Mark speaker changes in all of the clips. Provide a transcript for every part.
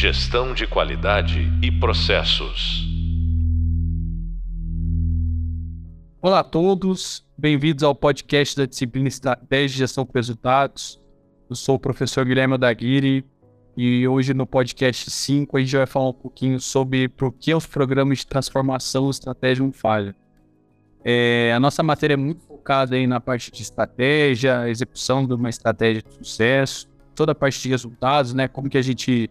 Speaker 1: Gestão de qualidade e processos.
Speaker 2: Olá a todos, bem-vindos ao podcast da disciplina Estratégia de Gestão com Resultados. Eu sou o professor Guilherme Odaguiri e hoje no podcast 5 a gente vai falar um pouquinho sobre por que os programas de transformação e estratégia não falham. É, a nossa matéria é muito focada aí na parte de estratégia, execução de uma estratégia de sucesso, toda a parte de resultados, né? Como que a gente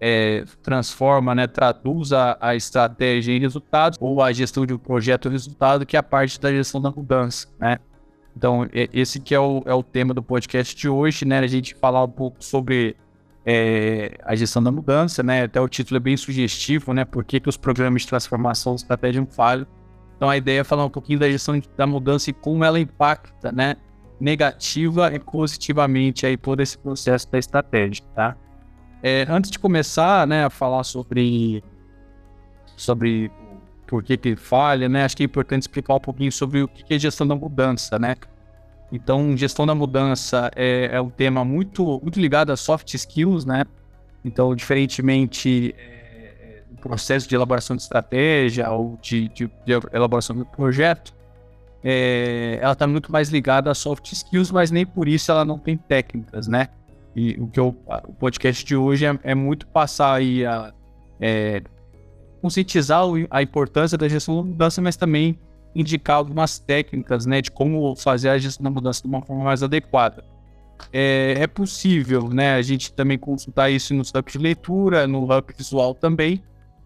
Speaker 2: é, transforma, né, traduz a, a, estratégia em resultados ou a gestão de um projeto em resultado, que é a parte da gestão da mudança, né? Então, esse que é o, é o tema do podcast de hoje, né? A gente falar um pouco sobre é, a gestão da mudança, né? Até o título é bem sugestivo, né? Por que, que os programas de transformação estratégia falham. Então, a ideia é falar um pouquinho da gestão da mudança e como ela impacta, né? Negativa e positivamente aí todo esse processo da estratégia, tá? É, antes de começar, né, a falar sobre sobre por que que falha, né, acho que é importante explicar um pouquinho sobre o que é gestão da mudança, né. Então, gestão da mudança é, é um tema muito muito ligado a soft skills, né. Então, diferentemente é, do processo de elaboração de estratégia ou de, de, de elaboração do projeto, é, ela está muito mais ligada a soft skills, mas nem por isso ela não tem técnicas, né? E o que eu, o podcast de hoje é, é muito passar aí a é, conscientizar a importância da gestão da mudança, mas também indicar algumas técnicas, né, de como fazer a gestão da mudança de uma forma mais adequada. É, é possível, né, a gente também consultar isso no hub de leitura, no hub visual também,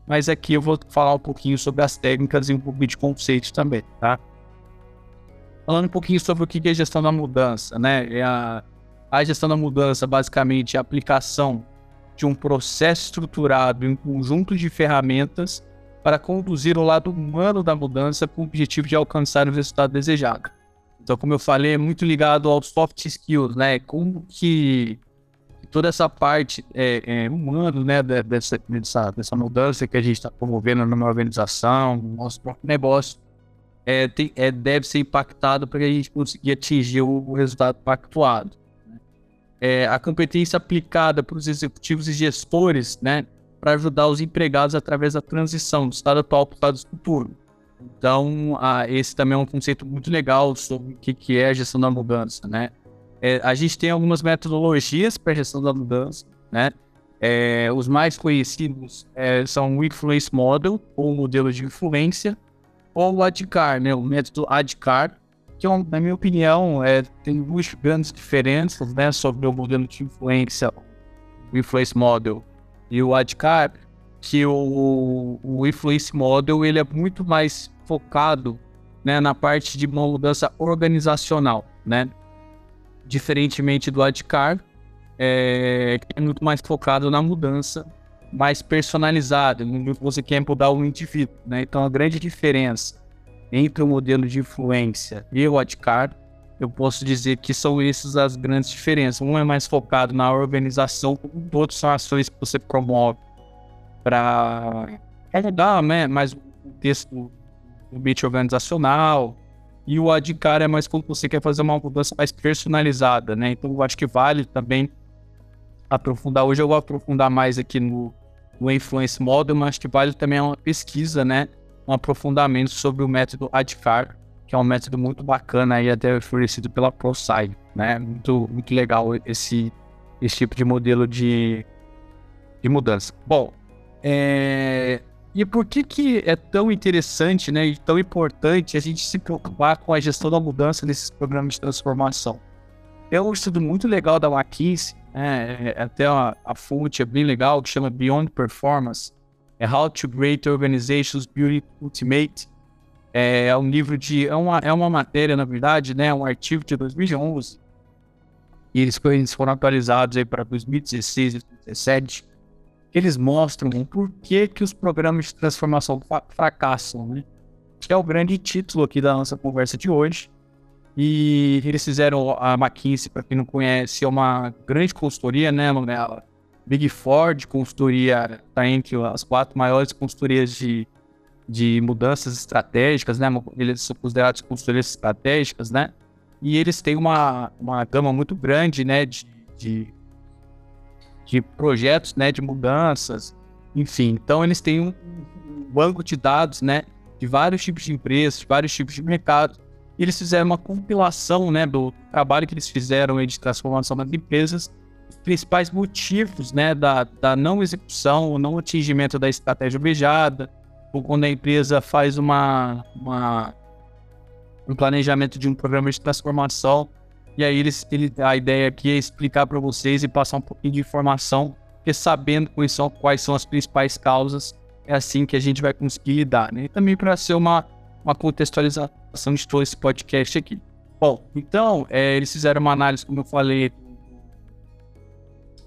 Speaker 2: mas aqui eu vou falar um pouquinho sobre as técnicas e um pouquinho de conceito também, tá? Falando um pouquinho sobre o que é gestão da mudança, né, é a a gestão da mudança, basicamente, é a aplicação de um processo estruturado em um conjunto de ferramentas para conduzir o lado humano da mudança com o objetivo de alcançar o resultado desejado. Então, como eu falei, é muito ligado aos soft skills, né? Como que toda essa parte é, é humana, né, dessa, dessa, dessa mudança que a gente está promovendo numa organização, no nosso próprio negócio, é, tem, é, deve ser impactado para a gente conseguir atingir o resultado pactuado é, a competência aplicada para os executivos e gestores, né, para ajudar os empregados através da transição do estado atual para o estado futuro. Então, esse também é um conceito muito legal sobre o que, que é a gestão da mudança, né? É, a gente tem algumas metodologias para gestão da mudança, né? É, os mais conhecidos é, são o Influence Model, ou modelo de influência, ou o ADCAR, né? O método ADCAR, que, na minha opinião, é, tem duas grandes diferenças né, sobre o modelo de influência, o Influence Model e o ADCAR, que o, o Influence Model ele é muito mais focado né, na parte de uma mudança organizacional, né? Diferentemente do ADCAR, é, que é muito mais focado na mudança mais personalizada, você quer mudar o indivíduo, né? Então a grande diferença entre o modelo de influência e o ADCAR, eu posso dizer que são essas as grandes diferenças. Um é mais focado na organização, outros são ações que você promove para ajudar né, mais o texto do ambiente organizacional. E o ADCAR é mais quando você quer fazer uma mudança mais personalizada, né? Então eu acho que vale também aprofundar. Hoje eu vou aprofundar mais aqui no, no Influence Model, mas acho que vale também uma pesquisa, né? Um aprofundamento sobre o método ADCAR, que é um método muito bacana aí até oferecido pela ProSci, né? Muito, muito legal esse, esse tipo de modelo de, de mudança. Bom, é... e por que que é tão interessante, né, e tão importante a gente se preocupar com a gestão da mudança nesses programas de transformação? É um estudo muito legal da McKinsey, né, é, até a, a fonte é bem legal, que chama Beyond Performance, é How to Great Organizations Build Ultimate. É um livro de. É uma, é uma matéria, na verdade, né? Um artigo de 2011. E eles, eles foram atualizados aí para 2016 e 2017. Eles mostram por que, que os programas de transformação fracassam, né? Que é o grande título aqui da nossa conversa de hoje. E eles fizeram a McKinsey, para quem não conhece, é uma grande consultoria, né? Ela Big Four de consultoria está entre as quatro maiores consultorias de, de mudanças estratégicas, né? Eles são considerados consultorias estratégicas, né? E eles têm uma, uma gama muito grande, né? De, de, de projetos, né, de mudanças, enfim. Então eles têm um banco de dados, né, de vários tipos de empresas, de vários tipos de mercados. E eles fizeram uma compilação, né, do trabalho que eles fizeram de transformação das empresas, principais motivos, né, da, da não execução, o não atingimento da estratégia obejada, ou quando a empresa faz uma, uma um planejamento de um programa de transformação. E aí eles, ele, a ideia aqui é explicar para vocês e passar um pouquinho de informação, porque sabendo quais são, quais são as principais causas, é assim que a gente vai conseguir lidar. Né? E também para ser uma, uma contextualização de todo esse podcast aqui. Bom, então, é, eles fizeram uma análise, como eu falei,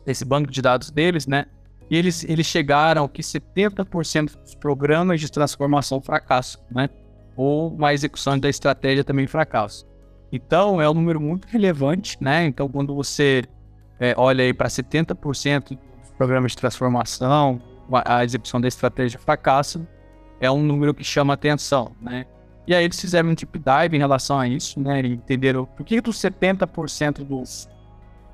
Speaker 2: desse banco de dados deles, né? E eles, eles chegaram que 70% dos programas de transformação fracassam, né? Ou uma execução da estratégia também fracassa. Então, é um número muito relevante, né? Então, quando você é, olha aí para 70% dos programas de transformação, a execução da estratégia fracassa, é um número que chama atenção, né? E aí eles fizeram um deep dive em relação a isso, né? E entenderam por que dos 70% dos,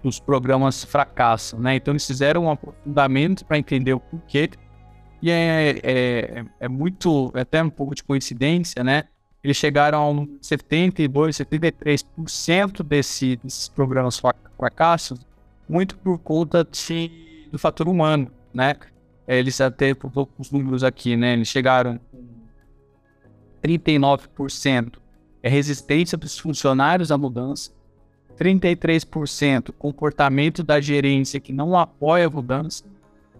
Speaker 2: dos programas fracassam, né? Então eles fizeram um aprofundamento para entender o porquê. E é, é, é muito, é até um pouco de coincidência, né? Eles chegaram a 72, 73% desse, desses programas fracassos, muito por conta de, do fator humano, né? Eles até, por os números aqui, né? Eles chegaram 39% é resistência dos funcionários à mudança, 33% comportamento da gerência que não apoia a mudança,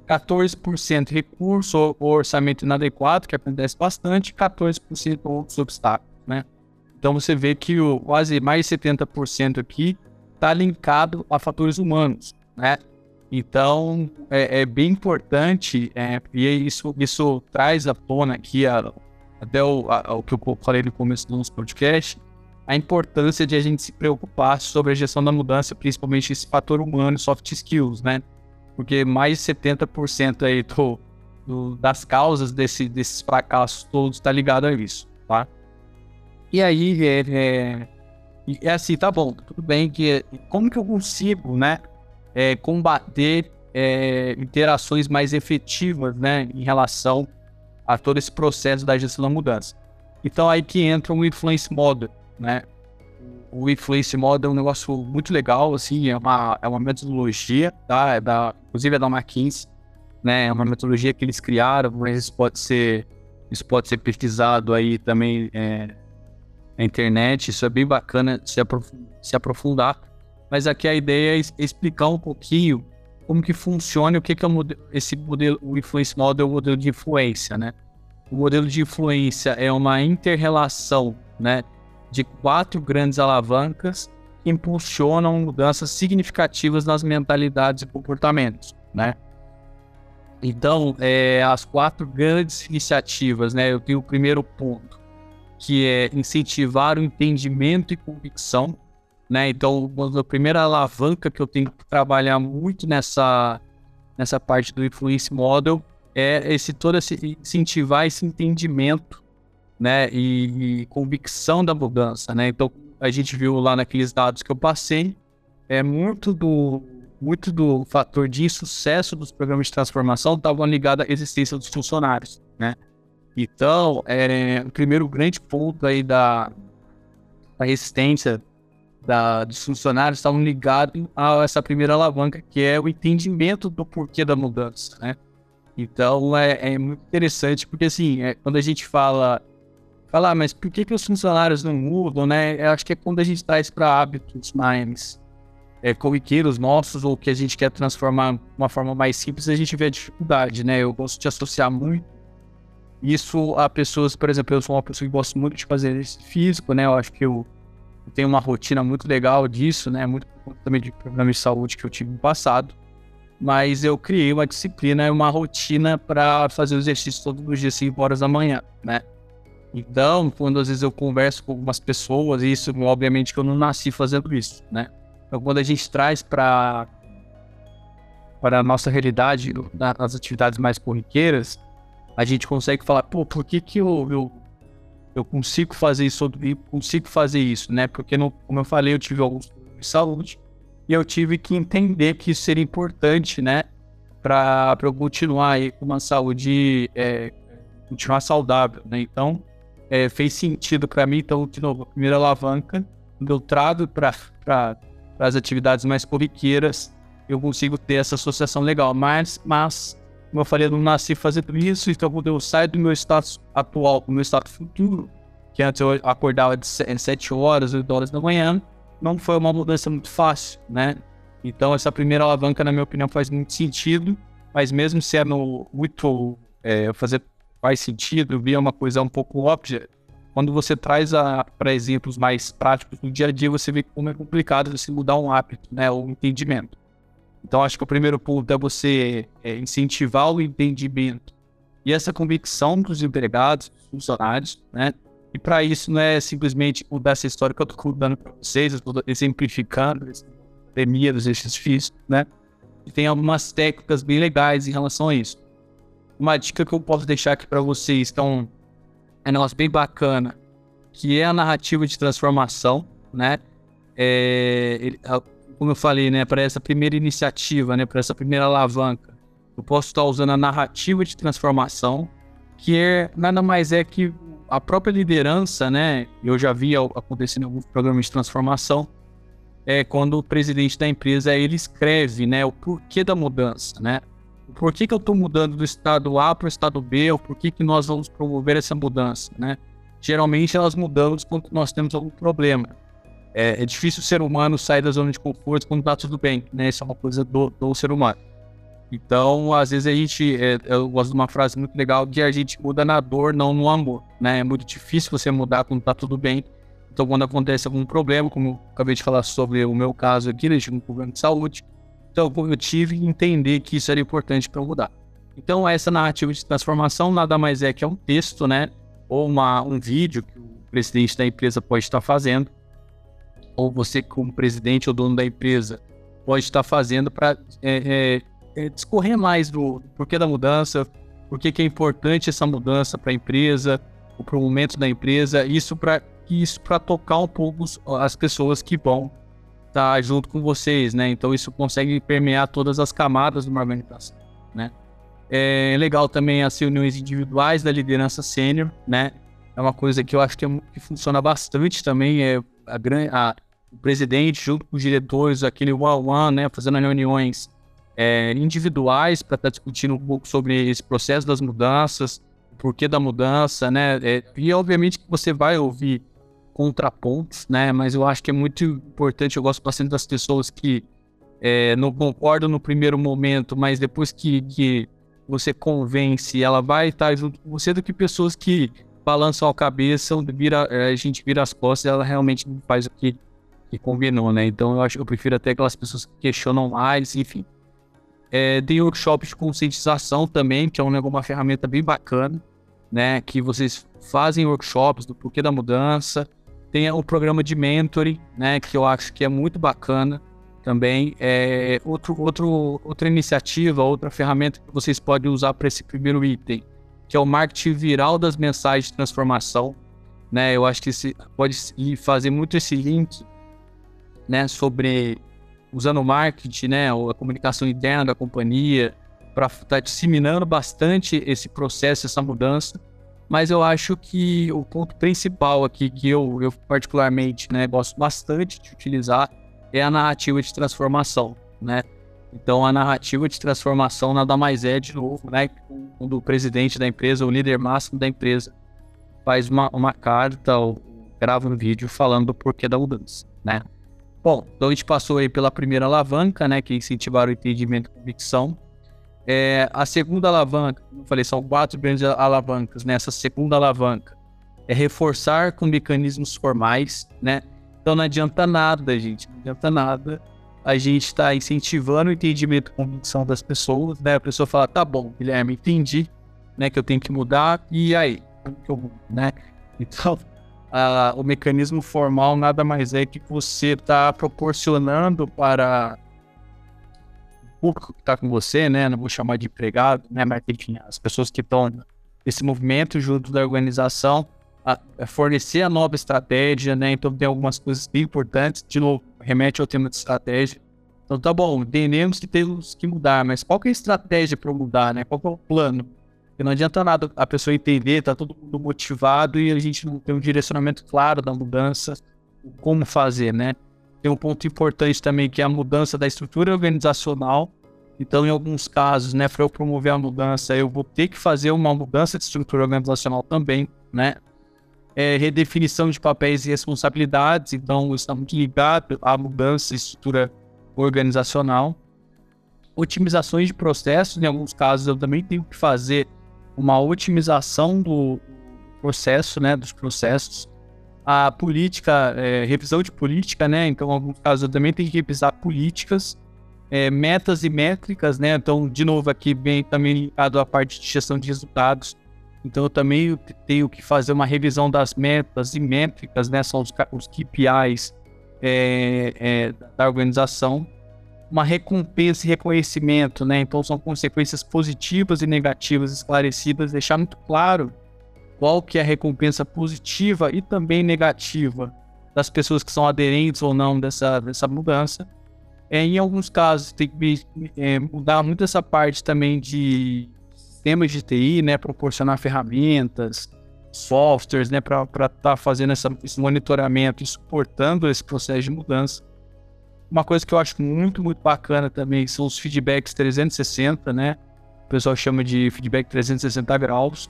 Speaker 2: 14% recurso ou orçamento inadequado, que acontece bastante, 14% outros obstáculos, né? Então você vê que o, quase mais de 70% aqui está linkado a fatores humanos, né? Então é, é bem importante é, e isso, isso traz à tona aqui a, até o, a, o que eu falei no começo do nosso podcast, a importância de a gente se preocupar sobre a gestão da mudança, principalmente esse fator humano, soft skills, né? Porque mais de 70% aí do, do, das causas desse, desses fracassos todos está ligado a isso, tá? E aí, é, é, é, assim, tá bom, tudo bem que como que eu consigo, né, é, combater é, interações mais efetivas, né, em relação a todo esse processo da gestão da mudança. Então aí que entra o influence model, né? O influence model é um negócio muito legal, assim, é uma, é uma metodologia, tá? É da, inclusive é da McKinsey, né? É uma metodologia que eles criaram, mas isso pode ser, isso pode ser pesquisado aí também é, na internet, isso é bem bacana se, se aprofundar. Mas aqui a ideia é explicar um pouquinho como que funciona o que, que é esse modelo, o influence model, o modelo de influência, né? O modelo de influência é uma interrelação, né, de quatro grandes alavancas que impulsionam mudanças significativas nas mentalidades e comportamentos, né? Então, é, as quatro grandes iniciativas, né? Eu tenho o primeiro ponto, que é incentivar o entendimento e convicção, né? Então, a primeira alavanca que eu tenho que trabalhar muito nessa, nessa parte do influence model é esse todo esse incentivar esse entendimento, né? E, e convicção da mudança, né? Então, a gente viu lá naqueles dados que eu passei, é muito do muito do fator de sucesso dos programas de transformação estavam ligados à existência dos funcionários, né? Então, é, o primeiro grande ponto aí da, da resistência da, dos funcionários estavam ligados a essa primeira alavanca, que é o entendimento do porquê da mudança, né? Então é, é muito interessante, porque assim, é, quando a gente fala, fala, ah, mas por que, que os funcionários não mudam, né? Eu acho que é quando a gente traz para hábitos mais é, corriqueiros nossos, ou que a gente quer transformar de uma forma mais simples, a gente vê a dificuldade, né? Eu gosto de associar muito isso a pessoas, por exemplo, eu sou uma pessoa que gosta muito de fazer exercício físico, né? Eu acho que eu tenho uma rotina muito legal disso, né? Muito também de problemas de saúde que eu tive no passado. Mas eu criei uma disciplina, uma rotina para fazer o exercício todos os dias, 5 horas da manhã, né? Então, quando às vezes eu converso com algumas pessoas, isso, obviamente, que eu não nasci fazendo isso, né? Então, quando a gente traz para para a nossa realidade, nas atividades mais corriqueiras, a gente consegue falar, pô, por que que eu, eu eu consigo fazer isso, eu consigo fazer isso, né? Porque, não, como eu falei, eu tive alguns problemas de saúde e eu tive que entender que isso seria importante, né? para eu continuar aí com uma saúde, é, continuar saudável, né? Então, é, fez sentido para mim. Então, de novo, a primeira alavanca, quando eu trago para as atividades mais corriqueiras, eu consigo ter essa associação legal. Mas, mas como eu falei, eu não nasci fazendo isso, então quando eu saio do meu status atual para o meu status futuro, que antes eu acordava de 7 horas, 8 horas da manhã, não foi uma mudança muito fácil, né? Então, essa primeira alavanca, na minha opinião, faz muito sentido, mas mesmo sendo muito é, fazer faz sentido, via uma coisa um pouco óbvia, quando você traz para exemplos mais práticos no dia a dia, você vê como é complicado você mudar um hábito, né, o entendimento. Então, acho que o primeiro ponto é você é, incentivar o entendimento e essa convicção dos empregados, dos funcionários, né? E para isso não é simplesmente mudar essa história que eu estou contando para vocês, eu estou exemplificando, pandemia, dos exercícios, né? E tem algumas técnicas bem legais em relação a isso. Uma dica que eu posso deixar aqui para vocês, então, é um negócio bem bacana, que é a narrativa de transformação, né? É, ele, como eu falei, né, para essa primeira iniciativa, né, para essa primeira alavanca, eu posso estar usando a narrativa de transformação, que é nada mais é que a própria liderança, né? Eu já vi acontecendo em alguns programas de transformação, é quando o presidente da empresa ele escreve, né, o porquê da mudança, né? O porquê que eu estou mudando do estado A para o estado B, o porquê que nós vamos promover essa mudança, né? Geralmente elas mudamos quando nós temos algum problema. É, é difícil o ser humano sair da zona de conforto quando está tudo bem, né? Isso é uma coisa do, do ser humano. Então, às vezes a gente, é, eu gosto de uma frase muito legal que a gente muda na dor, não no amor, né? É muito difícil você mudar quando está tudo bem então, quando acontece algum problema, como eu acabei de falar sobre o meu caso aqui, né, tive um problema de saúde, então eu tive que entender que isso era importante para mudar. Então, essa narrativa de transformação nada mais é que é um texto, né? Ou uma, um vídeo que o presidente da empresa pode estar fazendo, ou você, como presidente ou dono da empresa, pode estar fazendo para é, é, é, discorrer mais do, do porquê da mudança, por que é importante essa mudança para a empresa, para o momento da empresa, isso para isso para tocar um pouco as pessoas que vão tá junto com vocês, né? Então isso consegue permear todas as camadas de uma organização, né? É legal também as reuniões individuais da liderança sênior, né? É uma coisa que eu acho que, é, que funciona bastante também, é a, a, o presidente junto com os diretores, aquele one-on-one, né? Fazendo reuniões é, individuais para estar tá discutindo um pouco sobre esse processo das mudanças, o porquê da mudança, né? É, e obviamente que você vai ouvir contrapontos, né? Mas eu acho que é muito importante, eu gosto bastante das pessoas que é, não concordam no primeiro momento, mas depois que, que você convence, ela vai estar junto com você, do que pessoas que balançam a cabeça, vira, é, a gente vira as costas ela realmente faz o que, que combinou, né? Então eu acho eu prefiro até aquelas pessoas que questionam mais, enfim. É, tem workshops de conscientização também, que é um, uma ferramenta bem bacana, né? Que vocês fazem workshops do porquê da mudança, tem o programa de mentoring, né, que eu acho que é muito bacana também. É outro, outro, outra iniciativa, outra ferramenta que vocês podem usar para esse primeiro item, que é o marketing viral das mensagens de transformação. Né, eu acho que esse, pode fazer muito esse link né, sobre usando o marketing, né, a comunicação interna da companhia, para estar tá disseminando bastante esse processo, essa mudança mas eu acho que o ponto principal aqui, que eu, eu particularmente né, gosto bastante de utilizar, é a narrativa de transformação, né? Então, a narrativa de transformação nada mais é, de novo, né? Quando o presidente da empresa, o líder máximo da empresa, faz uma, uma carta ou grava um vídeo falando do porquê da mudança, né? Bom, então a gente passou aí pela primeira alavanca, né? Que é incentivar o entendimento e convicção. É, a segunda alavanca, como eu falei, são quatro grandes alavancas nessa né? segunda alavanca. É reforçar com mecanismos formais, né? Então não adianta nada, gente, não adianta nada a gente estar tá incentivando o entendimento e convicção das pessoas, né? A pessoa fala, tá bom, Guilherme, entendi, né, que eu tenho que mudar, e aí? Que eu mudo, né? Então, a, o mecanismo formal nada mais é que você está proporcionando para público que está com você, né? Não vou chamar de empregado, né? Mas enfim, as pessoas que estão nesse movimento junto da organização, a, a fornecer a nova estratégia, né? Então tem algumas coisas bem importantes. De novo, remete ao tema de estratégia. Então tá bom, entendemos que temos que mudar, mas qual que é a estratégia para mudar, né? Qual que é o plano? Porque não adianta nada a pessoa entender, tá todo mundo motivado e a gente não tem um direcionamento claro da mudança, como fazer, né? Tem um ponto importante também que é a mudança da estrutura organizacional. Então, em alguns casos, né, para eu promover a mudança, eu vou ter que fazer uma mudança de estrutura organizacional também, né? É, redefinição de papéis e responsabilidades, então está muito ligado à mudança de estrutura organizacional. Otimizações de processos, em alguns casos eu também tenho que fazer uma otimização do processo, né, dos processos. A política, é, revisão de política, né, então em alguns casos eu também tenho que revisar políticas, é, metas e métricas, né, então de novo aqui bem também ligado à parte de gestão de resultados. Então eu também tenho que fazer uma revisão das metas e métricas, né, são os, os KPIs é, é, da organização, uma recompensa e reconhecimento, né? Então são consequências positivas e negativas esclarecidas, deixar muito claro qual que é a recompensa positiva e também negativa das pessoas que são aderentes ou não dessa, dessa mudança. É, em alguns casos tem que é, mudar muito essa parte também de sistemas de TI, né? Proporcionar ferramentas, softwares, né, para estar tá fazendo essa, esse monitoramento e suportando esse processo de mudança. Uma coisa que eu acho muito, muito bacana também são os feedbacks 360, né? O pessoal chama de feedback 360 graus.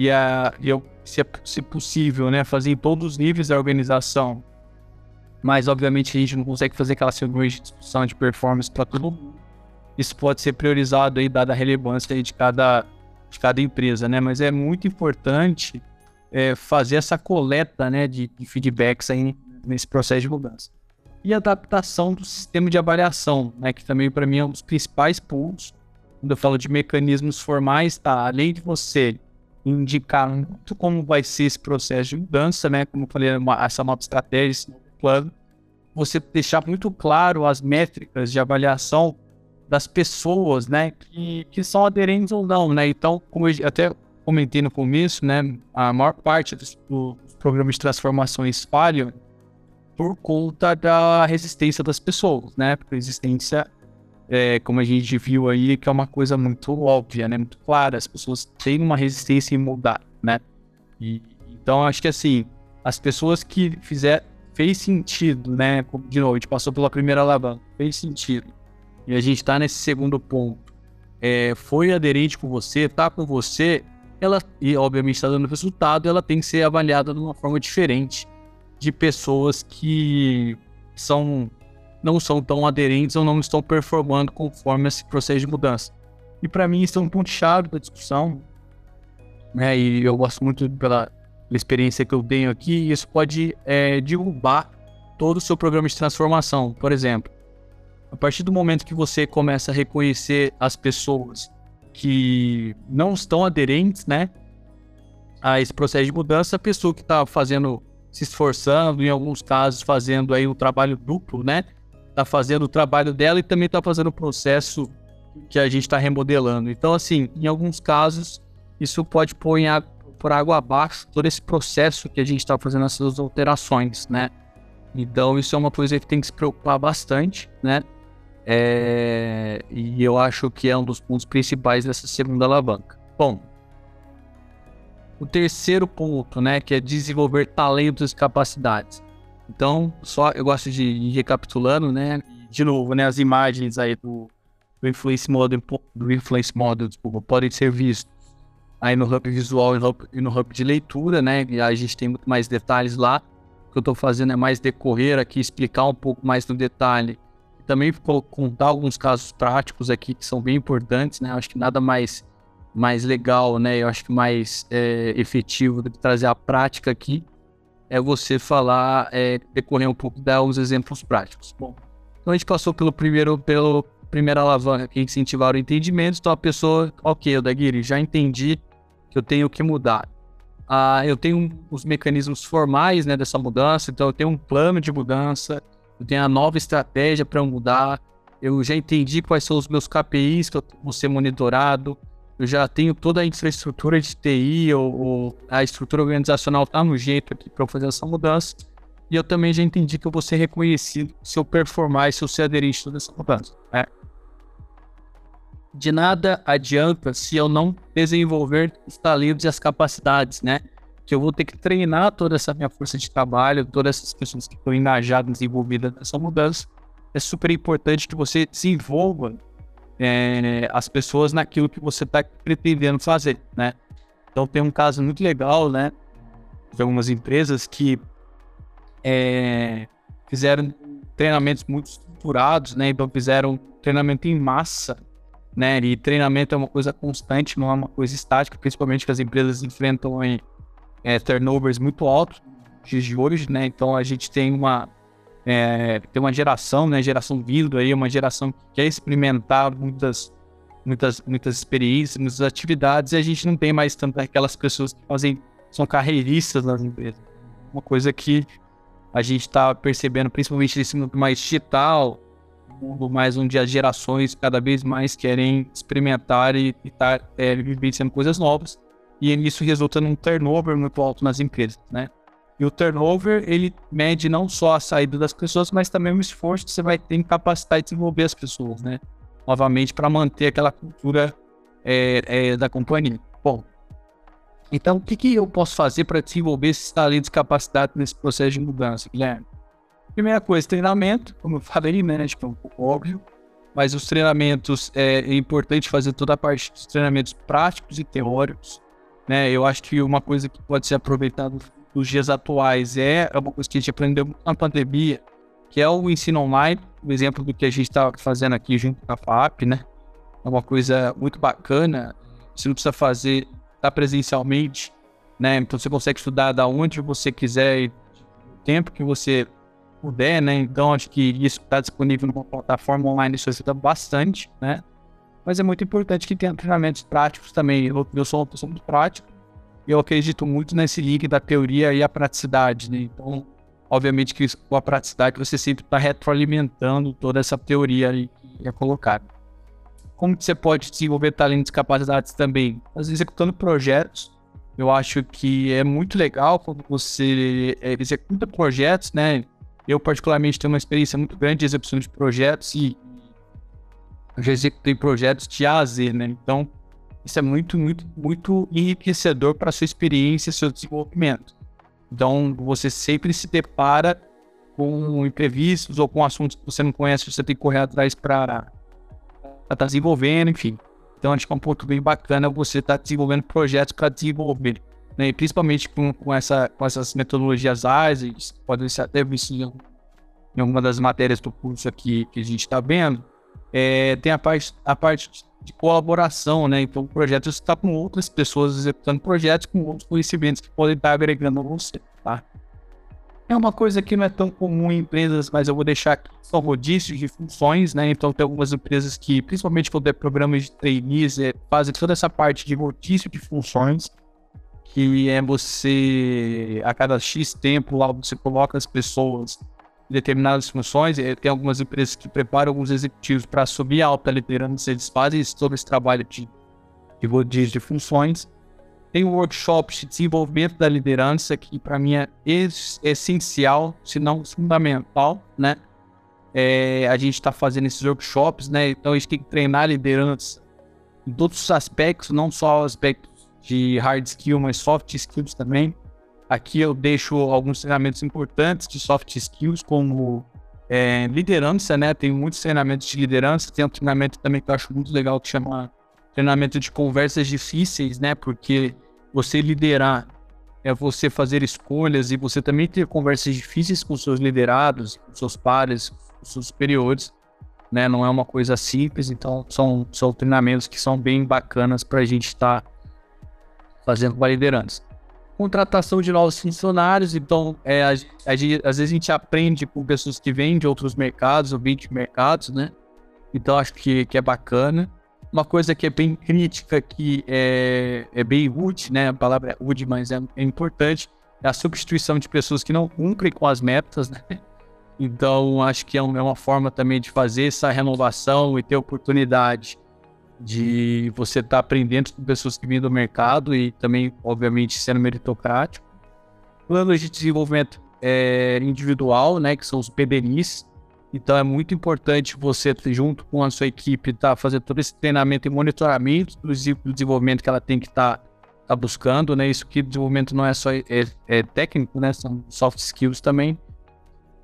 Speaker 2: E, a, e eu, se, é, se possível, né, fazer em todos os níveis da organização. Mas, obviamente, a gente não consegue fazer aquela reuniões de discussão de performance para todo mundo. Isso pode ser priorizado aí, dada a relevância de cada, de cada empresa, né? Mas é muito importante é, fazer essa coleta né, de, de feedbacks aí nesse processo de mudança. E adaptação do sistema de avaliação, né, que também para mim é um dos principais pontos. Quando eu falo de mecanismos formais, tá? Além de você indicar muito como vai ser esse processo de mudança, né? Como eu falei, uma, essa nova estratégia, esse novo plano, você deixar muito claro as métricas de avaliação das pessoas, né? Que, que são aderentes ou não, né? Então, como eu até comentei no começo, né, a maior parte dos, dos programas de transformações falham por conta da resistência das pessoas, né? Porque a resistência, é, como a gente viu aí, que é uma coisa muito óbvia, né? Muito clara. As pessoas têm uma resistência em mudar, né? E, então, acho que assim, as pessoas que fizer fez sentido, né? De novo, a gente passou pela primeira alavanca, fez sentido. E a gente está nesse segundo ponto. É, foi aderente com você, tá com você, ela, e obviamente está dando resultado, ela tem que ser avaliada de uma forma diferente de pessoas que são não são tão aderentes ou não estão performando conforme esse processo de mudança. E para mim isso é um ponto chave da discussão, né? E eu gosto muito pela, experiência que eu tenho aqui. Isso pode é, derrubar todo o seu programa de transformação. Por exemplo, a partir do momento que você começa a reconhecer as pessoas que não estão aderentes, né, a esse processo de mudança, a pessoa que está fazendo, se esforçando, em alguns casos fazendo aí um trabalho duplo, né, está fazendo o trabalho dela e também está fazendo o processo que a gente está remodelando. Então, assim, em alguns casos, isso pode pôr em água, por água abaixo todo esse processo que a gente está fazendo essas alterações, né? Então, isso é uma coisa que tem que se preocupar bastante, né? É, e eu acho que é um dos pontos principais dessa segunda alavanca. Bom, o terceiro ponto, né, que é desenvolver talentos e capacidades. Então, só eu gosto de ir recapitulando, né, de novo, né, as imagens aí do, do influence model, do influence model, desculpa, podem ser vistos aí no hub visual e no hub, e de leitura, né, e a gente tem muito mais detalhes lá. O que eu estou fazendo é mais decorrer aqui, explicar um pouco mais no detalhe também vou contar alguns casos práticos aqui que são bem importantes, né? Acho que nada mais, mais legal, né? Eu acho que mais é, efetivo do que trazer a prática aqui é você falar, é, decorrer um pouco, dar os exemplos práticos. Bom, então a gente passou pelo primeiro, pelo primeira alavanca que incentivar o entendimento. Então a pessoa, ok, o Daguiri, já entendi que eu tenho que mudar. Ah, eu tenho os mecanismos formais né, dessa mudança, então eu tenho um plano de mudança, eu tenho a nova estratégia para mudar, eu já entendi quais são os meus KPIs que eu vou ser monitorado, eu já tenho toda a infraestrutura de TI, ou, ou a estrutura organizacional está no jeito aqui para fazer essa mudança. e eu também já entendi que eu vou ser reconhecido se eu performar e se eu ser aderente a toda essa mudança. Né? De nada adianta se eu não desenvolver os talentos e as capacidades, né? Que eu vou ter que treinar toda essa minha força de trabalho, todas essas pessoas que estão engajadas, envolvidas nessa mudança. É super importante que você desenvolva é, as pessoas naquilo que você está pretendendo fazer, né? Então tem um caso muito legal, né? De algumas empresas que é, fizeram treinamentos muito estruturados, né? Então fizeram treinamento em massa, né? E treinamento é uma coisa constante, não é uma coisa estática, principalmente que as empresas enfrentam em é, turnovers muito altos de hoje, né? Então a gente tem uma é, tem uma geração, né? Geração vindo aí, uma geração que quer experimentar muitas muitas muitas experiências, muitas atividades e a gente não tem mais tanto aquelas pessoas que fazem são carreiristas nas empresas. Uma coisa que a gente está percebendo, principalmente nesse mundo mais digital, mundo mais onde as gerações cada vez mais querem experimentar e estar tá, é, vivenciando coisas novas. E isso resulta num turnover muito alto nas empresas, né? E o turnover, ele mede não só a saída das pessoas, mas também o esforço que você vai ter em capacitar e desenvolver as pessoas, né? Novamente, para manter aquela cultura é, é, da companhia. Bom, então, o que, que eu posso fazer para desenvolver esses talentos e nesse processo de mudança, Guilherme? Primeira coisa, treinamento, como eu falei, né? Que é um pouco óbvio, mas os treinamentos, é, é importante fazer toda a parte dos treinamentos práticos e teóricos, né? Eu acho que uma coisa que pode ser aproveitada nos dias atuais é uma coisa que a gente aprendeu na pandemia, que é o ensino online, o exemplo do que a gente está fazendo aqui junto com a FAP, né? É uma coisa muito bacana. Você não precisa fazer tá presencialmente, né? Então você consegue estudar da onde você quiser e o tempo que você puder, né? Então acho que isso está disponível numa plataforma online, isso ajuda bastante, né? Mas é muito importante que tenha treinamentos práticos também. Eu, eu sou uma pessoa muito prática eu acredito muito nesse link da teoria e a praticidade, né? Então, obviamente que com a praticidade você sempre está retroalimentando toda essa teoria aí que é colocada como que você pode desenvolver talentos e capacidades também? Executando projetos. Eu acho que é muito legal quando você é, executa projetos, né? Eu, particularmente, tenho uma experiência muito grande de execução de projetos e já executei projetos de A a Z, né? Então, isso é muito, muito, muito enriquecedor para sua experiência, seu desenvolvimento. Então, você sempre se depara com imprevistos ou com assuntos que você não conhece, você tem que correr atrás para tá desenvolvendo, enfim. Então acho que é um ponto bem bacana você estar tá desenvolvendo projetos para desenvolver, né? E principalmente com, com, essa, com essas metodologias ágeis, pode ser até visto em, em alguma das matérias do curso aqui que a gente está vendo, é, tem a parte, a parte de colaboração, né? Então o projeto está com outras pessoas executando projetos com outros conhecimentos que podem estar agregando a você, tá? É uma coisa que não é tão comum em empresas, mas eu vou deixar aqui. São rodízios de funções, né? Então tem algumas empresas que, principalmente quando é programas de trainees, é, fazem toda essa parte de rodízio de funções, que é você, a cada X tempo, lá você coloca as pessoas determinadas funções. É, tem algumas empresas que preparam alguns executivos para subir a alta liderança, eles fazem todo esse trabalho de, de rodízio de funções. Tem workshops de desenvolvimento da liderança, que para mim é essencial, se não fundamental, né? É, a gente está fazendo esses workshops, né? Então a gente tem que treinar a liderança em todos os aspectos, não só aspectos de hard skill, mas soft skills também. Aqui eu deixo alguns treinamentos importantes de soft skills, como é, liderança, né? Tem muitos treinamentos de liderança. Tem um treinamento também que eu acho muito legal que chama treinamento de conversas difíceis, né? Porque você liderar é você fazer escolhas e você também ter conversas difíceis com seus liderados, com seus pares, com seus superiores, né? Não é uma coisa simples, então são, são treinamentos que são bem bacanas para a gente estar tá fazendo com a liderança. Contratação de novos funcionários, então é, a, a, às vezes a gente aprende com pessoas que vêm de outros mercados ou vêm de mercados, né? Então acho que, que é bacana. Uma coisa que é bem crítica, que é, é bem rude, né? A palavra é rude, mas é, é importante, é a substituição de pessoas que não cumprem com as metas, né? Então, acho que é, é uma forma também de fazer essa renovação e ter oportunidade de você estar tá aprendendo com pessoas que vêm do mercado e também, obviamente, sendo meritocrático. Planos de desenvolvimento é, individual, né, que são os PBNIs. Então é muito importante você, junto com a sua equipe, estar tá fazendo todo esse treinamento e monitoramento do desenvolvimento que ela tem que estar tá, tá buscando, né? Isso que desenvolvimento não é só é, é técnico, né? São soft skills também.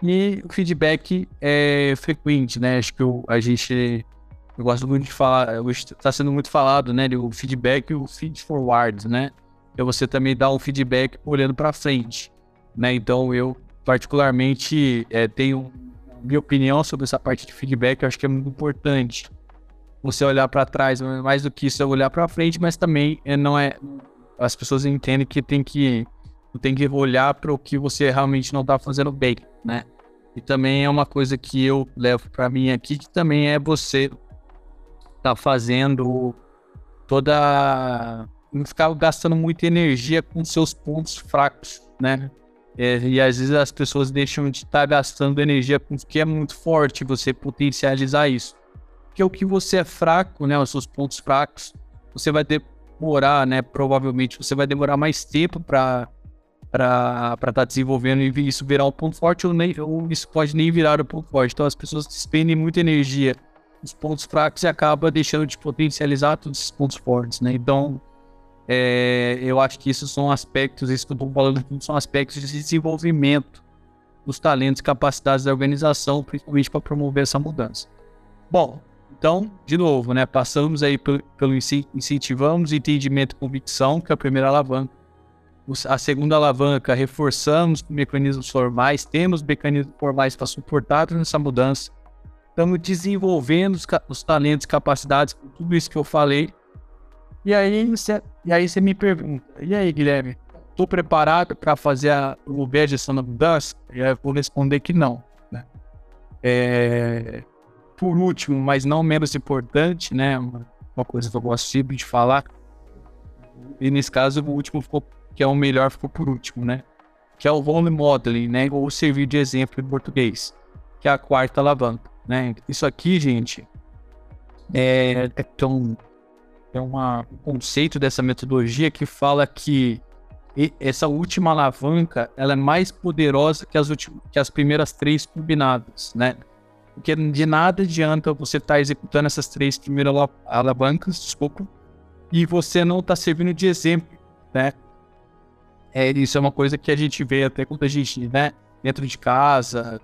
Speaker 2: E o feedback é frequente, né? Acho que eu, a gente eu gosto muito de falar, está sendo muito falado, né? O feedback e o feed forward, né? É você também dar um feedback olhando para frente, né? Então eu particularmente é, tenho minha opinião sobre essa parte de feedback, eu acho que é muito importante. Você olhar para trás, mais do que isso é olhar para frente, mas também é, não é as pessoas entendem que tem que tem que olhar para o que você realmente não está fazendo bem, né? E também é uma coisa que eu levo para mim aqui, que também é você tá fazendo toda não ficar gastando muita energia com seus pontos fracos, né? É, e às vezes as pessoas deixam de estar tá gastando energia com o que é muito forte, você potencializar isso. Porque o que você é fraco, né, os seus pontos fracos, você vai demorar, né, provavelmente você vai demorar mais tempo para para estar tá desenvolvendo e isso virar um ponto forte ou, nem, ou isso pode nem virar um ponto forte. Então as pessoas despendem muita energia nos pontos fracos e acaba deixando de potencializar todos esses pontos fortes, né? Então é, eu acho que isso são aspectos, isso que eu estou falando são aspectos de desenvolvimento dos talentos e capacidades da organização, principalmente para promover essa mudança. Bom, então, de novo, né, passamos aí pelo, pelo incentivamos entendimento e convicção, que é a primeira alavanca. A segunda alavanca, reforçamos mecanismos formais, temos mecanismos formais para suportar essa mudança. Estamos desenvolvendo os, os talentos capacidades, tudo isso que eu falei, e aí você, e aí você me pergunta, e aí, Guilherme, estou preparado para fazer a, a gestão da mudança? E aí eu vou responder que não. Né? É, por último, mas não menos importante, né? Uma, uma, coisa que eu gosto sempre de falar, e nesse caso o último ficou, que é o melhor, ficou por último, né? Que é o role modeling, né? Ou servir de exemplo em português, que é a quarta alavanca, né? Isso aqui, gente, é, é tão é uma, um conceito dessa metodologia que fala que essa última alavanca ela é mais poderosa que as, que as primeiras três combinadas, né? Porque de nada adianta você estar tá executando essas três primeiras alavancas, desculpa, e você não está servindo de exemplo, né? É, isso é uma coisa que a gente vê até quando a gente, né, dentro de casa,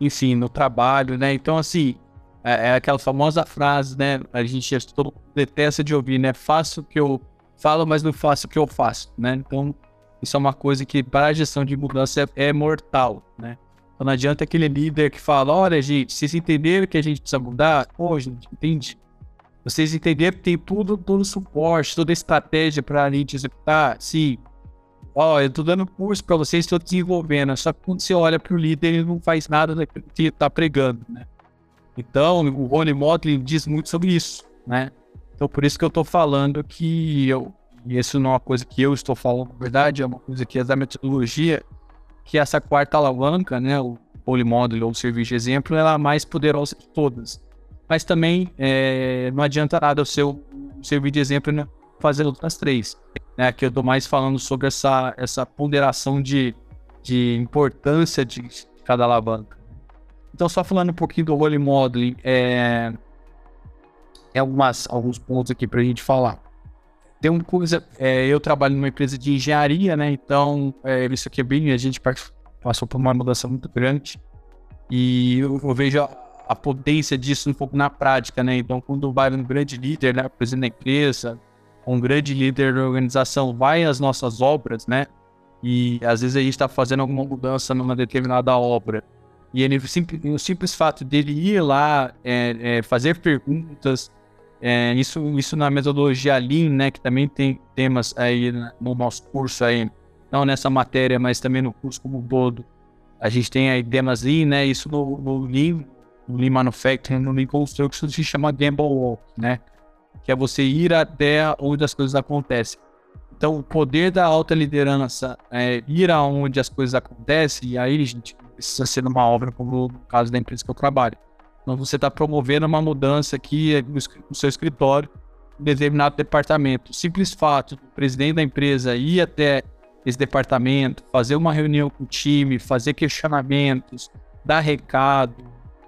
Speaker 2: enfim, no trabalho, né? Então, assim, é, é, aquela famosa frase, né? A gente todo detesta de ouvir, né? Faço o que eu falo, mas não faço o que eu faço, né? Então, isso é uma coisa que para a gestão de mudança é, é, mortal, né? Então não adianta aquele líder que fala, olha, gente, vocês entenderam que a gente precisa mudar? Pô, gente, entende? Vocês entenderam que tem tudo, todo suporte, toda estratégia para a gente executar? Sim. Ó, eu tô dando curso para vocês, estou desenvolvendo. Só que quando você olha para o líder, ele não faz nada daquilo que está pregando, né? Então, o Rony Motley diz muito sobre isso, né? Então, por isso que eu estou falando que eu, e isso não é uma coisa que eu estou falando, na verdade, é uma coisa que é da metodologia, que essa quarta alavanca, né, o Holy Model ou o serviço de exemplo, ela é a mais poderosa de todas. Mas também é, não adianta nada o seu servir de exemplo né, fazer outras três. Né, que eu estou mais falando sobre essa, essa ponderação de, de importância de cada alavanca. Então, só falando um pouquinho do role modeling, é, é algumas, alguns pontos aqui para a gente falar. Tem uma coisa, é, eu trabalho numa empresa de engenharia, né? Então, é, isso aqui é bem, a gente passou por uma mudança muito grande e eu, eu vejo a, a, potência disso um pouco na prática, né? Então, quando vai um grande líder, né, presidente da empresa, um grande líder da organização vai às nossas obras, né? E às vezes a gente está fazendo alguma mudança numa determinada obra e ele, o simples fato dele ir lá, é, é, fazer perguntas, é, isso, isso na metodologia Lean, né, que também tem temas aí no nosso curso aí, não nessa matéria, mas também no curso como um todo. A gente tem aí temas Lean, né, isso no, no Lean, no Lean Manufacturing, no Lean Construction se chama Gamble Walk, né, que é você ir até onde as coisas acontecem. Então, o poder da alta liderança é ir aonde as coisas acontecem, e aí, gente, precisa ser numa obra, como no caso da empresa que eu trabalho. Então você está promovendo uma mudança aqui no seu escritório, em determinado departamento. O simples fato do presidente da empresa ir até esse departamento, fazer uma reunião com o time, fazer questionamentos, dar recado,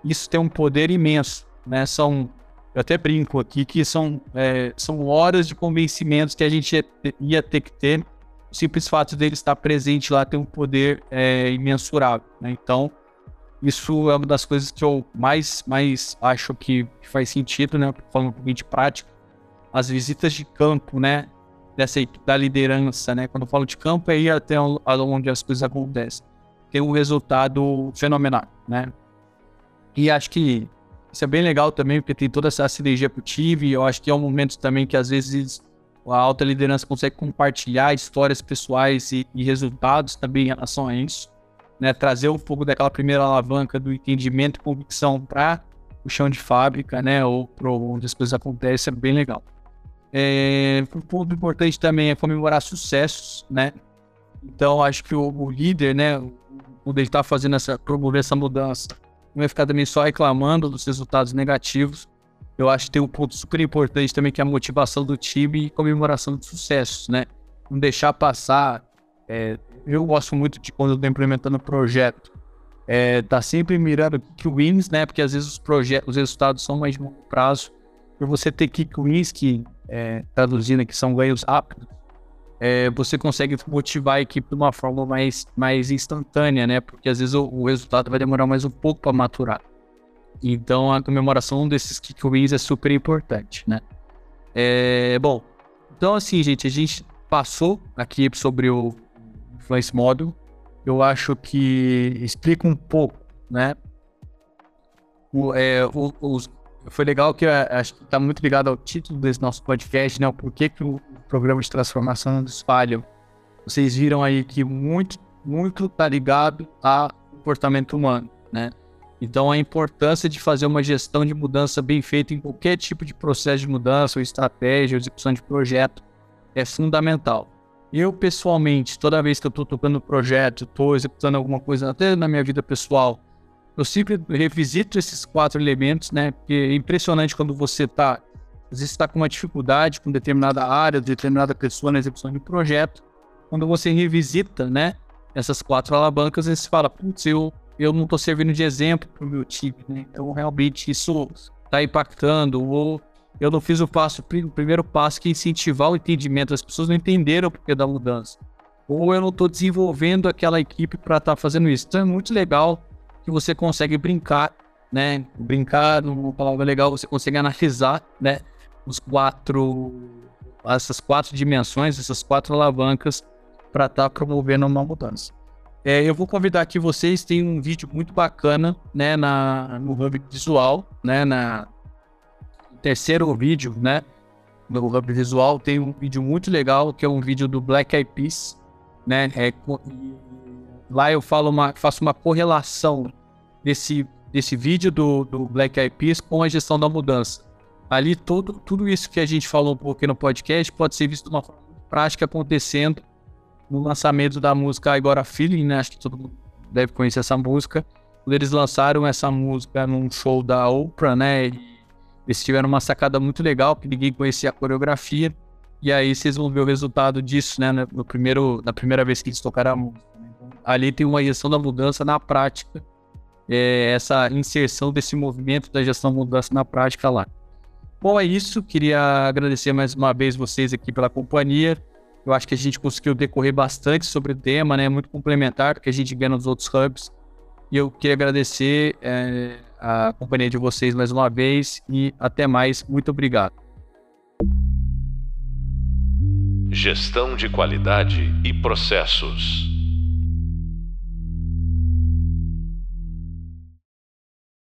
Speaker 2: isso tem um poder imenso, né? São, eu até brinco aqui que são, é, são horas de convencimentos que a gente ia, ter que ter. O simples fato dele estar presente lá tem um poder é, imensurável, né? Então, isso é uma das coisas que eu mais, mais acho que faz sentido, né? Falando um pouquinho de prática. As visitas de campo, né? dessa da liderança, né? Quando eu falo de campo, é ir até onde as coisas acontecem. Tem um resultado fenomenal, né? E acho que isso é bem legal também, porque tem toda essa sinergia que eu tive. Eu acho que é um momento também que às vezes a alta liderança consegue compartilhar histórias pessoais e, e resultados também em relação a isso. Né? Trazer um pouco daquela primeira alavanca do entendimento e convicção para o chão de fábrica, né? Ou para onde as coisas acontecem, é bem legal. É, um ponto importante também é comemorar sucessos, né? Então, acho que o, o líder, né, quando ele está fazendo essa, promover essa mudança, não vai ficar também só reclamando dos resultados negativos. Eu acho que tem um ponto super importante também que é a motivação do time e comemoração de sucessos, né? Não deixar passar. É, eu gosto muito de quando eu estou implementando projeto, é, tá sempre mirando que wins, né? Porque às vezes os projetos, os resultados são mais de longo prazo. Por você ter kick wins que é, traduzindo aqui, são ganhos rápidos, é, você consegue motivar a equipe de uma forma mais, mais instantânea, né? Porque às vezes o, o resultado vai demorar mais um pouco para maturar. Então a comemoração desses kick wins é super importante, né? É, bom, então assim, gente, a gente passou aqui sobre o Influence Model. Eu acho que explica um pouco, né? O, é, o, os, foi legal que eh, acho que está muito ligado ao título desse nosso podcast, né? O porquê que o programa de transformação não falha. Vocês viram aí que muito, muito está ligado a comportamento humano, né? Então a importância de fazer uma gestão de mudança bem feita em qualquer tipo de processo de mudança, ou estratégia, ou execução de projeto é fundamental. Eu, pessoalmente, toda vez que eu estou tocando projeto, estou executando alguma coisa, até na minha vida pessoal, eu sempre revisito esses quatro elementos, né? Porque é impressionante quando você está, às vezes está com uma dificuldade com determinada área, determinada pessoa na execução de um projeto. Quando você revisita, né? Essas quatro alavancas, você fala, putz, eu, eu não estou servindo de exemplo para o meu time, né? Então, realmente, isso está impactando. Ou eu não fiz o passo, o primeiro passo que é incentivar o entendimento. As pessoas não entenderam o porquê da mudança. Ou eu não estou desenvolvendo aquela equipe para estar tá fazendo isso. Então, é muito legal que você consegue brincar, né? Brincar, uma palavra legal, você consegue analisar, né? Os quatro, essas quatro dimensões, essas quatro alavancas para estar tá promovendo uma mudança. É, eu vou convidar aqui vocês, tem um vídeo muito bacana, né, na, no Hub Visual, né, na terceiro vídeo, né, no Hub Visual tem um vídeo muito legal, que é um vídeo do Black Eyed Peas, né, é, Lá eu falo uma, faço uma correlação desse, desse vídeo do, do Black Eyed Peas com a gestão da mudança. Ali todo, tudo isso que a gente falou um pouquinho no podcast pode ser visto de uma forma prática acontecendo no lançamento da música Agora Feeling, né? Acho que todo mundo deve conhecer essa música. Quando eles lançaram essa música num show da Oprah, né? eles tiveram uma sacada muito legal, que ninguém conhecia a coreografia. E aí vocês vão ver o resultado disso, né? No primeiro, na primeira vez que eles tocaram a música ali tem uma gestão da mudança na prática, é, essa inserção desse movimento da gestão da mudança na prática lá. Bom, é isso. Queria agradecer mais uma vez vocês aqui pela companhia. Eu acho que a gente conseguiu decorrer bastante sobre o tema, né? Muito complementar que a gente ganha nos outros hubs. E eu queria agradecer é, a companhia de vocês mais uma vez e até mais. Muito obrigado.
Speaker 1: Gestão de qualidade e processos.